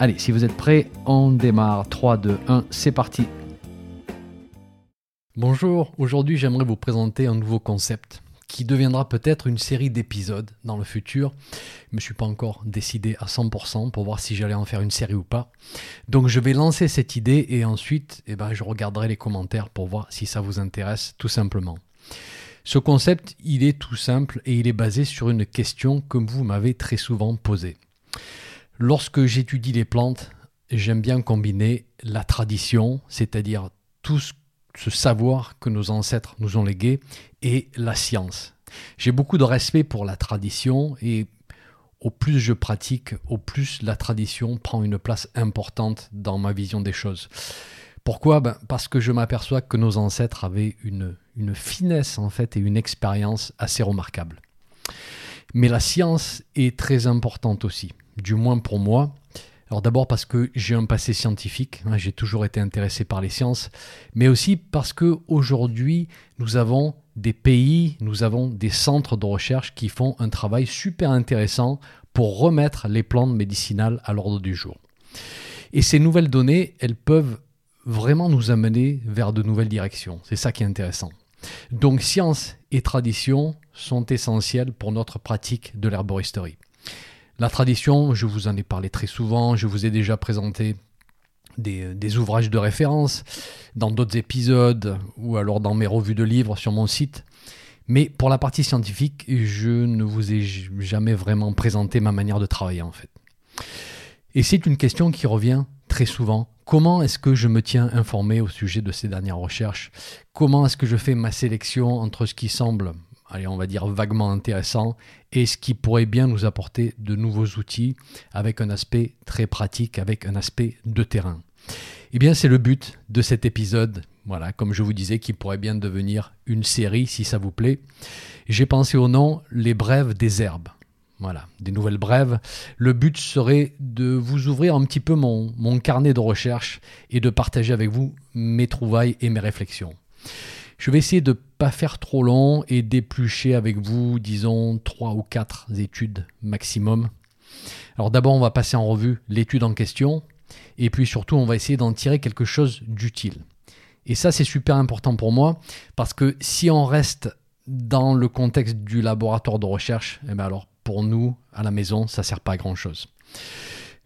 Allez, si vous êtes prêts, on démarre. 3, 2, 1, c'est parti. Bonjour, aujourd'hui j'aimerais vous présenter un nouveau concept qui deviendra peut-être une série d'épisodes dans le futur. Je ne me suis pas encore décidé à 100% pour voir si j'allais en faire une série ou pas. Donc je vais lancer cette idée et ensuite eh ben, je regarderai les commentaires pour voir si ça vous intéresse tout simplement. Ce concept, il est tout simple et il est basé sur une question que vous m'avez très souvent posée. Lorsque j'étudie les plantes, j'aime bien combiner la tradition, c'est-à-dire tout ce savoir que nos ancêtres nous ont légué, et la science. J'ai beaucoup de respect pour la tradition et au plus je pratique, au plus la tradition prend une place importante dans ma vision des choses. Pourquoi? Ben Parce que je m'aperçois que nos ancêtres avaient une, finesse en fait et une expérience assez remarquable. Mais la science est très importante aussi du moins pour moi. Alors d'abord parce que j'ai un passé scientifique, hein, j'ai toujours été intéressé par les sciences, mais aussi parce que aujourd'hui nous avons des pays, nous avons des centres de recherche qui font un travail super intéressant pour remettre les plantes médicinales à l'ordre du jour. Et ces nouvelles données, elles peuvent vraiment nous amener vers de nouvelles directions. C'est ça qui est intéressant. Donc science et tradition sont essentielles pour notre pratique de l'herboristerie. La tradition, je vous en ai parlé très souvent, je vous ai déjà présenté des, ouvrages de référence dans d'autres épisodes ou alors dans mes revues de livres sur mon site. Mais pour la partie scientifique, je ne vous ai jamais vraiment présenté ma manière de travailler en fait. Et c'est une question qui revient très souvent. Comment est-ce que je me tiens informé au sujet de ces dernières recherches? Comment est-ce que je fais ma sélection entre ce qui semble allez, on va dire vaguement intéressant, et ce qui pourrait bien nous apporter de nouveaux outils avec un aspect très pratique, avec un aspect de terrain. Eh bien, c'est le but de cet épisode, voilà, comme je vous disais, qui pourrait bien devenir une série si ça vous plaît. J'ai pensé au nom Les brèves des herbes. Voilà, des nouvelles brèves. Le but serait de vous ouvrir un petit peu mon, mon carnet de recherche et de partager avec vous mes trouvailles et mes réflexions. Je vais essayer de pas faire trop long et d'éplucher avec vous, disons, trois ou quatre études maximum. Alors d'abord, on va passer en revue l'étude en question, et puis surtout, on va essayer d'en tirer quelque chose d'utile. Et ça, c'est super important pour moi, parce que si on reste dans le contexte du laboratoire de recherche, eh bien alors pour nous, à la maison, ça sert pas à grand-chose.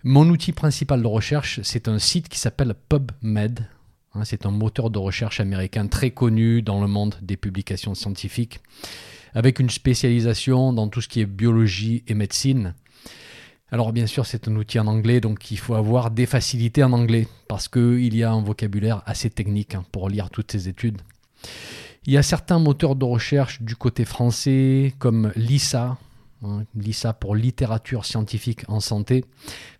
Mon outil principal de recherche, c'est un site qui s'appelle PubMed. Hein, c'est un moteur de recherche américain très connu dans le monde des publications scientifiques, avec une spécialisation dans tout ce qui est biologie et médecine. Alors bien sûr, c'est un outil en anglais, donc il faut avoir des facilités en anglais, parce qu'il y a un vocabulaire assez technique hein, pour lire toutes ces études. Il y a certains moteurs de recherche du côté français, comme LISA, Hein, LISA pour littérature scientifique en santé.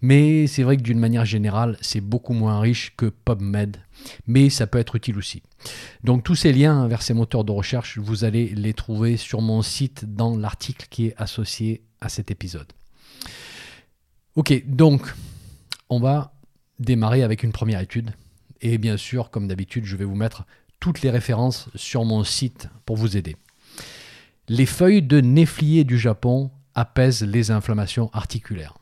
Mais c'est vrai que d'une manière générale, c'est beaucoup moins riche que PubMed. Mais ça peut être utile aussi. Donc tous ces liens vers ces moteurs de recherche, vous allez les trouver sur mon site dans l'article qui est associé à cet épisode. Ok, donc on va démarrer avec une première étude. Et bien sûr, comme d'habitude, je vais vous mettre toutes les références sur mon site pour vous aider. Les feuilles de néflier du Japon apaisent les inflammations articulaires.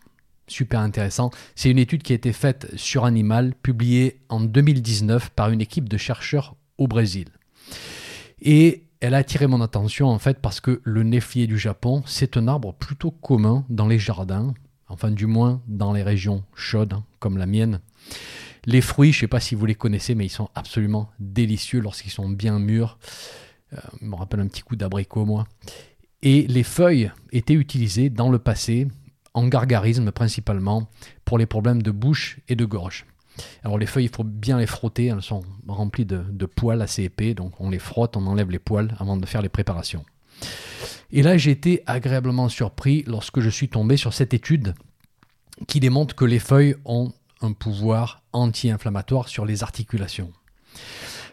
Super intéressant. C'est une étude qui a été faite sur animal, publiée en 2019 par une équipe de chercheurs au Brésil. Et elle a attiré mon attention en fait parce que le néflier du Japon, c'est un arbre plutôt commun dans les jardins, enfin du moins dans les régions chaudes hein, comme la mienne. Les fruits, je ne sais pas si vous les connaissez, mais ils sont absolument délicieux lorsqu'ils sont bien mûrs. Euh, je me rappelle un petit coup d'abricot, moi. Et les feuilles étaient utilisées dans le passé, en gargarisme principalement, pour les problèmes de bouche et de gorge. Alors les feuilles, il faut bien les frotter, elles sont remplies de, de, poils assez épais, donc on les frotte, on enlève les poils avant de faire les préparations. Et là, j'ai été agréablement surpris lorsque je suis tombé sur cette étude qui démontre que les feuilles ont un pouvoir anti-inflammatoire sur les articulations.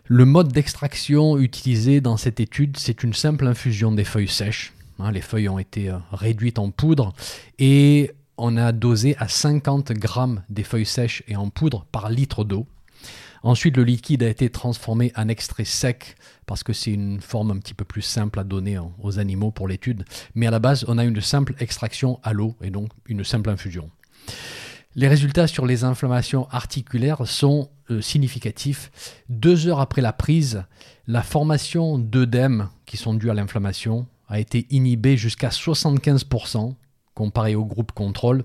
Le mode d'extraction utilisé dans cette étude, c'est une simple infusion des feuilles sèches. Hein, les feuilles ont été euh, réduites en poudre et on a dosé à 50 grammes des feuilles sèches et en poudre par litre d'eau. Ensuite, le liquide a été transformé en extrait sec parce que c'est une forme un petit peu plus simple à donner aux animaux pour l'étude. Mais à la base, on a une simple extraction à l'eau et donc une simple infusion. Les résultats sur les inflammations articulaires sont euh, significatifs. Deux heures après la prise, la formation d'œdèmes qui sont dus à l'inflammation a été inhibée jusqu'à 75% comparé au groupe contrôle.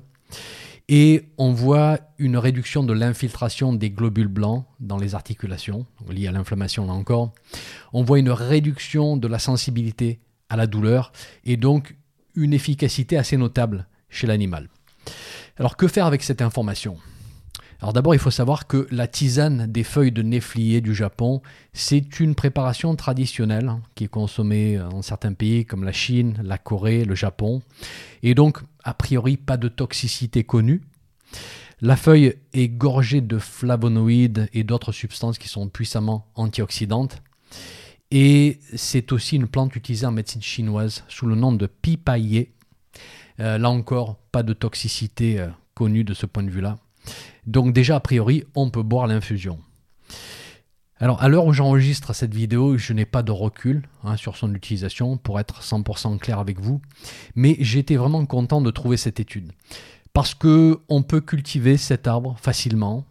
Et on voit une réduction de l'infiltration des globules blancs dans les articulations, liées à l'inflammation là encore. On voit une réduction de la sensibilité à la douleur et donc une efficacité assez notable chez l'animal. Alors que faire avec cette information? Alors d'abord, il faut savoir que la tisane des feuilles de néflier du Japon, c'est une préparation traditionnelle qui est consommée dans certains pays comme la Chine, la Corée, le Japon. Et donc, a priori, pas de toxicité connue. La feuille est gorgée de flavonoïdes et d'autres substances qui sont puissamment antioxydantes. Et c'est aussi une plante utilisée en médecine chinoise sous le nom de pipaye. Euh, là encore, pas de toxicité euh, connue de ce point de vue-là. Donc déjà, a priori, on peut boire l'infusion. Alors à l'heure où j'enregistre cette vidéo, je n'ai pas de recul hein, sur son utilisation pour être 100% clair avec vous, mais j'étais vraiment content de trouver cette étude parce que on peut cultiver cet arbre facilement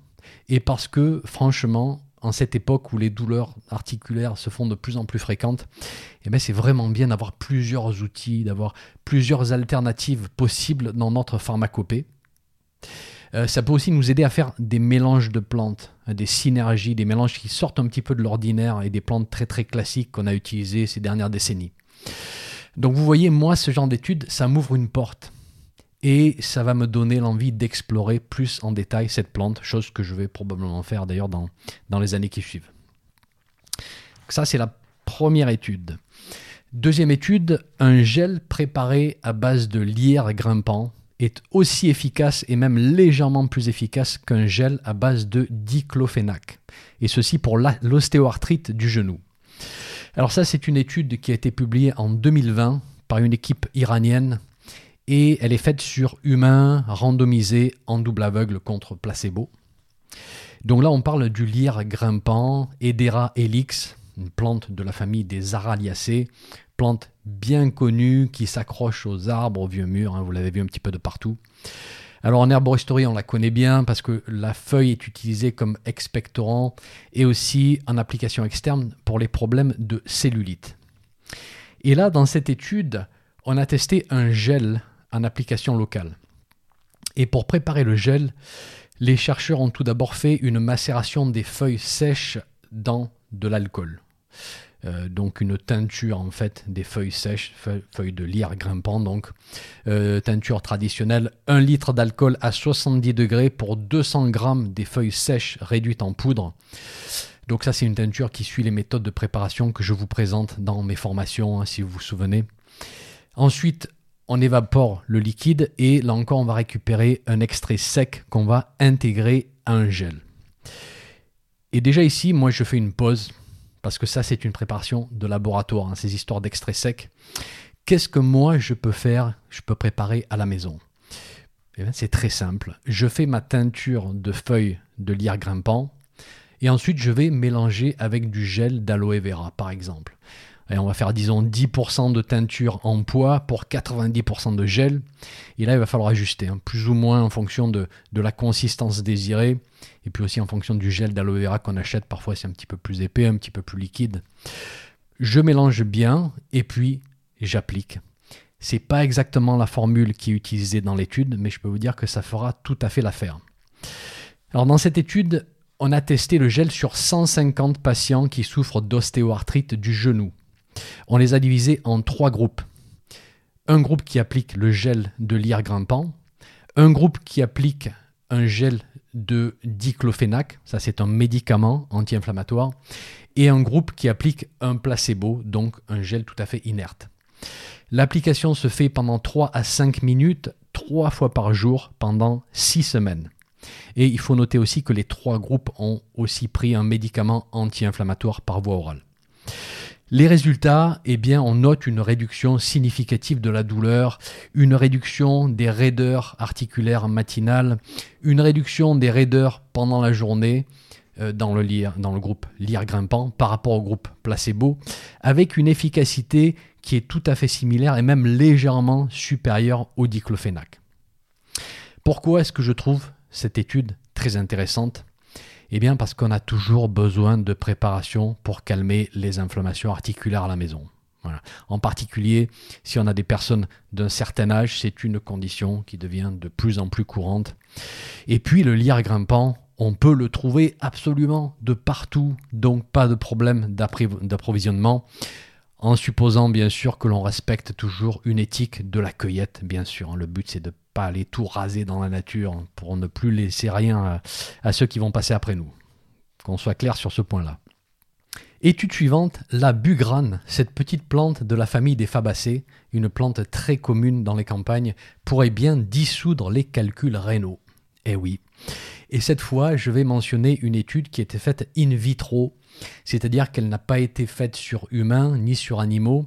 et parce que franchement, en cette époque où les douleurs articulaires se font de plus en plus fréquentes, eh ben, c'est vraiment bien d'avoir plusieurs outils, d'avoir plusieurs alternatives possibles dans notre pharmacopée. Euh, ça peut aussi nous aider à faire des mélanges de plantes, hein, des synergies, des mélanges qui sortent un petit peu de l'ordinaire et des plantes très très classiques qu'on a utilisées ces dernières décennies. Donc vous voyez, moi, ce genre d'études, ça m'ouvre une porte. Et ça va me donner l'envie d'explorer plus en détail cette plante, chose que je vais probablement faire d'ailleurs dans, les années qui suivent. Ça, c'est la première étude. Deuxième étude, un gel préparé à base de lierre grimpant est aussi efficace et même légèrement plus efficace qu'un gel à base de diclofénac. Et ceci pour l'ostéoarthrite du genou. Alors ça, c'est une étude qui a été publiée en 2020 par une équipe iranienne et elle est faite sur humains randomisés en double aveugle contre placebo. Donc là, on parle du lierre grimpant, Edera helix, une plante de la famille des Araliacées, plante bien connue qui s'accroche aux arbres, aux vieux murs, hein, vous l'avez vu un petit peu de partout. Alors en herboristerie, on la connaît bien parce que la feuille est utilisée comme expectorant et aussi en application externe pour les problèmes de cellulite. Et là, dans cette étude, on a testé un gel en application locale. Et pour préparer le gel, les chercheurs ont tout d'abord fait une macération des feuilles sèches dans de l'alcool. Euh, donc une teinture en fait des feuilles sèches, feuilles, de lierre grimpant donc, euh, teinture traditionnelle, 1 litre d'alcool à 70 degrés pour 200 grammes des feuilles sèches réduites en poudre. Donc ça c'est une teinture qui suit les méthodes de préparation que je vous présente dans mes formations hein, si vous vous souvenez. Ensuite on évapore le liquide et là encore on va récupérer un extrait sec qu'on va intégrer à un gel. Et déjà ici moi je fais une pause parce que ça c'est une préparation de laboratoire, hein, ces histoires d'extrait sec. Qu'est-ce que moi je peux faire, je peux préparer à la maison? Eh C'est très simple. Je fais ma teinture de feuilles de lierre grimpant et ensuite je vais mélanger avec du gel d'aloe vera par exemple. On va faire disons 10% de teinture en poids pour 90% de gel. Et là il va falloir ajuster, hein, plus ou moins en fonction de, de la consistance désirée et puis aussi en fonction du gel d'aloe vera qu'on achète, parfois c'est un petit peu plus épais, un petit peu plus liquide. Je mélange bien et puis j'applique. C'est pas exactement la formule qui est utilisée dans l'étude, mais je peux vous dire que ça fera tout à fait l'affaire. Alors dans cette étude, on a testé le gel sur 150 patients qui souffrent d'ostéoarthrite du genou. On les a divisés en trois groupes. Un groupe qui applique le gel de lierre grimpant, un groupe qui applique un gel de diclofénac, ça c'est un médicament anti-inflammatoire, et un groupe qui applique un placebo, donc un gel tout à fait inerte. L'application se fait pendant 3 à 5 minutes, 3 fois par jour, pendant 6 semaines. Et il faut noter aussi que les trois groupes ont aussi pris un médicament anti-inflammatoire par voie orale. Les résultats, eh on note une réduction significative de la douleur, une réduction des raideurs articulaires matinales, une réduction des raideurs pendant la journée euh, dans, le dans le groupe lire grimpant par rapport au groupe placebo, avec une efficacité qui est tout à fait similaire et même légèrement supérieure au diclofénac. Pourquoi est-ce que je trouve cette étude très intéressante? Eh bien parce qu'on a toujours besoin de préparation pour calmer les inflammations articulaires à la maison. En particulier, si on a des personnes d'un certain âge, c'est une condition qui devient de plus en plus courante. Et puis le lierre grimpant, on peut le trouver absolument de partout, donc pas de problème d'approvisionnement, en supposant bien sûr que l'on respecte toujours une éthique de la cueillette, bien sûr. Le but c'est de pas aller tout raser dans la nature pour ne plus laisser rien à, ceux qui vont passer après nous. Qu'on soit clair sur ce point-là. Étude suivante, la bugrane, cette petite plante de la famille des fabacées, une plante très commune dans les campagnes, pourrait bien dissoudre les calculs rénaux. Eh oui. Et cette fois, je vais mentionner une étude qui a été faite in vitro, c'est-à-dire qu'elle n'a pas été faite sur humains ni sur animaux,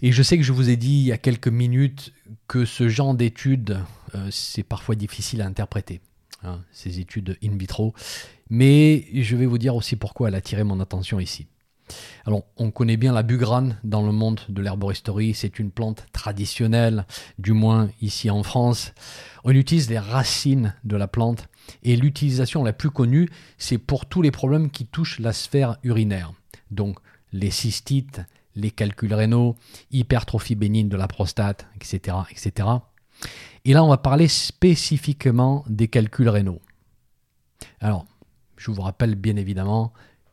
et je sais que je vous ai dit il y a quelques minutes que ce genre d'études, euh, c'est parfois difficile à interpréter, hein, ces études in vitro, mais je vais vous dire aussi pourquoi elle a attiré mon attention ici. Alors, on connaît bien la bugrane dans le monde de l'herboristerie. C'est une plante traditionnelle, du moins ici en France. On utilise les racines de la plante et l'utilisation la plus connue, c'est pour tous les problèmes qui touchent la sphère urinaire. Donc, les cystites, les calculs rénaux, hypertrophie bénigne de la prostate, etc., etc. Et là, on va parler spécifiquement des calculs rénaux. Alors, je vous rappelle bien évidemment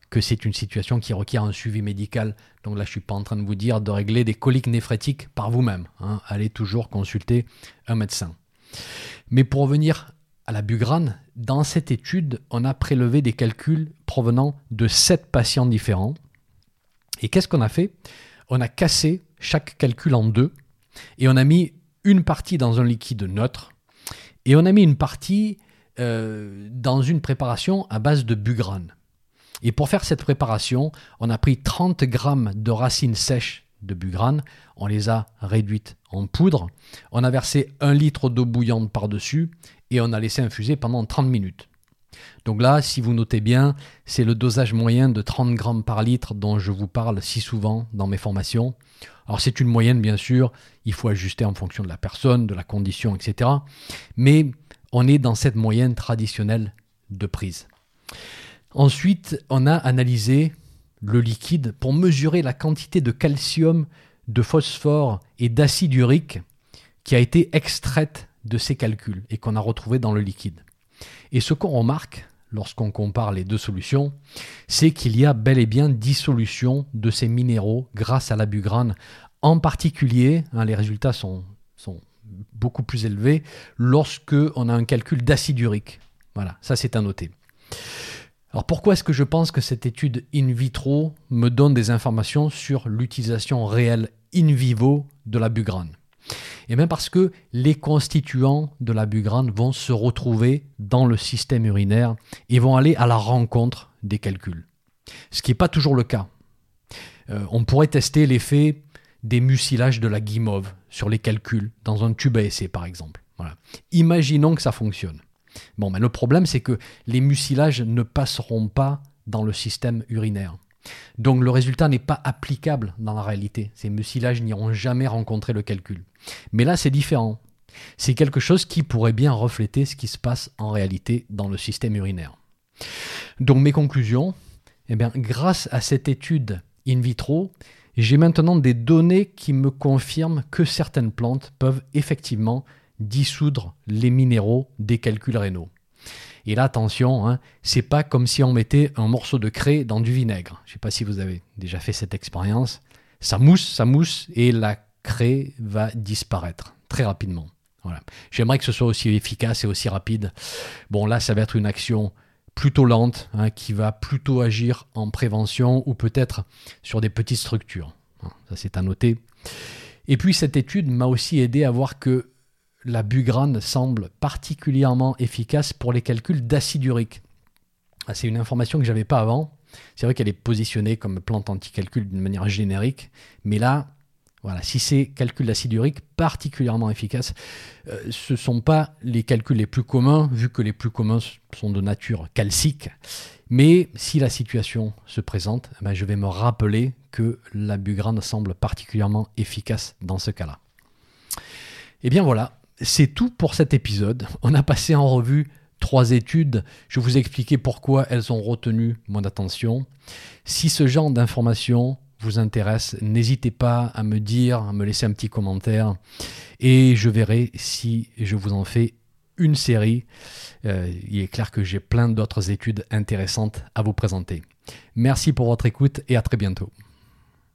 que c'est une situation qui requiert un suivi médical. Donc là, je ne suis pas en train de vous dire de régler des coliques néphrétiques par vous-même. Hein. Allez toujours consulter un médecin. Mais pour revenir à la bugrane, dans cette étude, on a prélevé des calculs provenant de sept patients différents et qu'est-ce qu'on a fait? On a cassé chaque calcul en deux et on a mis une partie dans un liquide neutre et on a mis une partie euh, dans une préparation à base de bugrane. Et pour faire cette préparation, on a pris 30 grammes de racines sèches de bugrane, on les a réduites en poudre, on a versé un litre d'eau bouillante par-dessus et on a laissé infuser pendant 30 minutes. Donc là, si vous notez bien, c'est le dosage moyen de 30 grammes par litre dont je vous parle si souvent dans mes formations. Alors c'est une moyenne bien sûr, il faut ajuster en fonction de la personne, de la condition, etc. Mais on est dans cette moyenne traditionnelle de prise. Ensuite, on a analysé le liquide pour mesurer la quantité de calcium, de phosphore et d'acide urique qui a été extraite de ces calculs et qu'on a retrouvé dans le liquide. Et ce qu'on remarque lorsqu'on compare les deux solutions, c'est qu'il y a bel et bien dissolution de ces minéraux grâce à la bugrane. En particulier, hein, les résultats sont, beaucoup plus élevés lorsque on a un calcul d'acide urique. Voilà, ça c'est à noter. Alors pourquoi est-ce que je pense que cette étude in vitro me donne des informations sur l'utilisation réelle in vivo de la bugrane et même parce que les constituants de la bugrane vont se retrouver dans le système urinaire et vont aller à la rencontre des calculs. Ce qui n'est pas toujours le cas. Euh, on pourrait tester l'effet des mucilages de la guimauve sur les calculs dans un tube à essai par exemple. Imaginons que ça fonctionne. Mais le problème c'est que les mucilages ne passeront pas dans le système urinaire. Donc le résultat n'est pas applicable dans la réalité. Ces mucilages n'iront jamais rencontrer le calcul. Mais là, c'est différent. C'est quelque chose qui pourrait bien refléter ce qui se passe en réalité dans le système urinaire. Donc mes conclusions, eh bien, grâce à cette étude in vitro, j'ai maintenant des données qui me confirment que certaines plantes peuvent effectivement dissoudre les minéraux des calculs rénaux. Et là, attention, hein, c'est pas comme si on mettait un morceau de craie dans du vinaigre. Je sais pas si vous avez déjà fait cette expérience. Ça mousse, ça mousse, et la craie va disparaître très rapidement. Voilà. J'aimerais que ce soit aussi efficace et aussi rapide. Bon, là, ça va être une action plutôt lente, hein, qui va plutôt agir en prévention ou peut-être sur des petites structures. Ça, c'est à noter. Et puis, cette étude m'a aussi aidé à voir que la bugrane semble particulièrement efficace pour les calculs d'acide urique. Ah, c'est une information que j'avais pas avant. C'est vrai qu'elle est positionnée comme plante anti-calcul d'une manière générique, mais là, voilà, si ces calculs d'acide urique particulièrement efficaces, euh, ce ne sont pas les calculs les plus communs, vu que les plus communs sont de nature calcique. Mais si la situation se présente, eh ben, je vais me rappeler que la bugrane semble particulièrement efficace dans ce cas-là. Et eh bien voilà, c'est tout pour cet épisode. On a passé en revue trois études. Je vous ai expliqué pourquoi elles ont retenu mon attention. Si ce genre d'informations vous intéresse, n'hésitez pas à me dire, à me laisser un petit commentaire et je verrai si je vous en fais une série. Euh, il est clair que j'ai plein d'autres études intéressantes à vous présenter. Merci pour votre écoute et à très bientôt.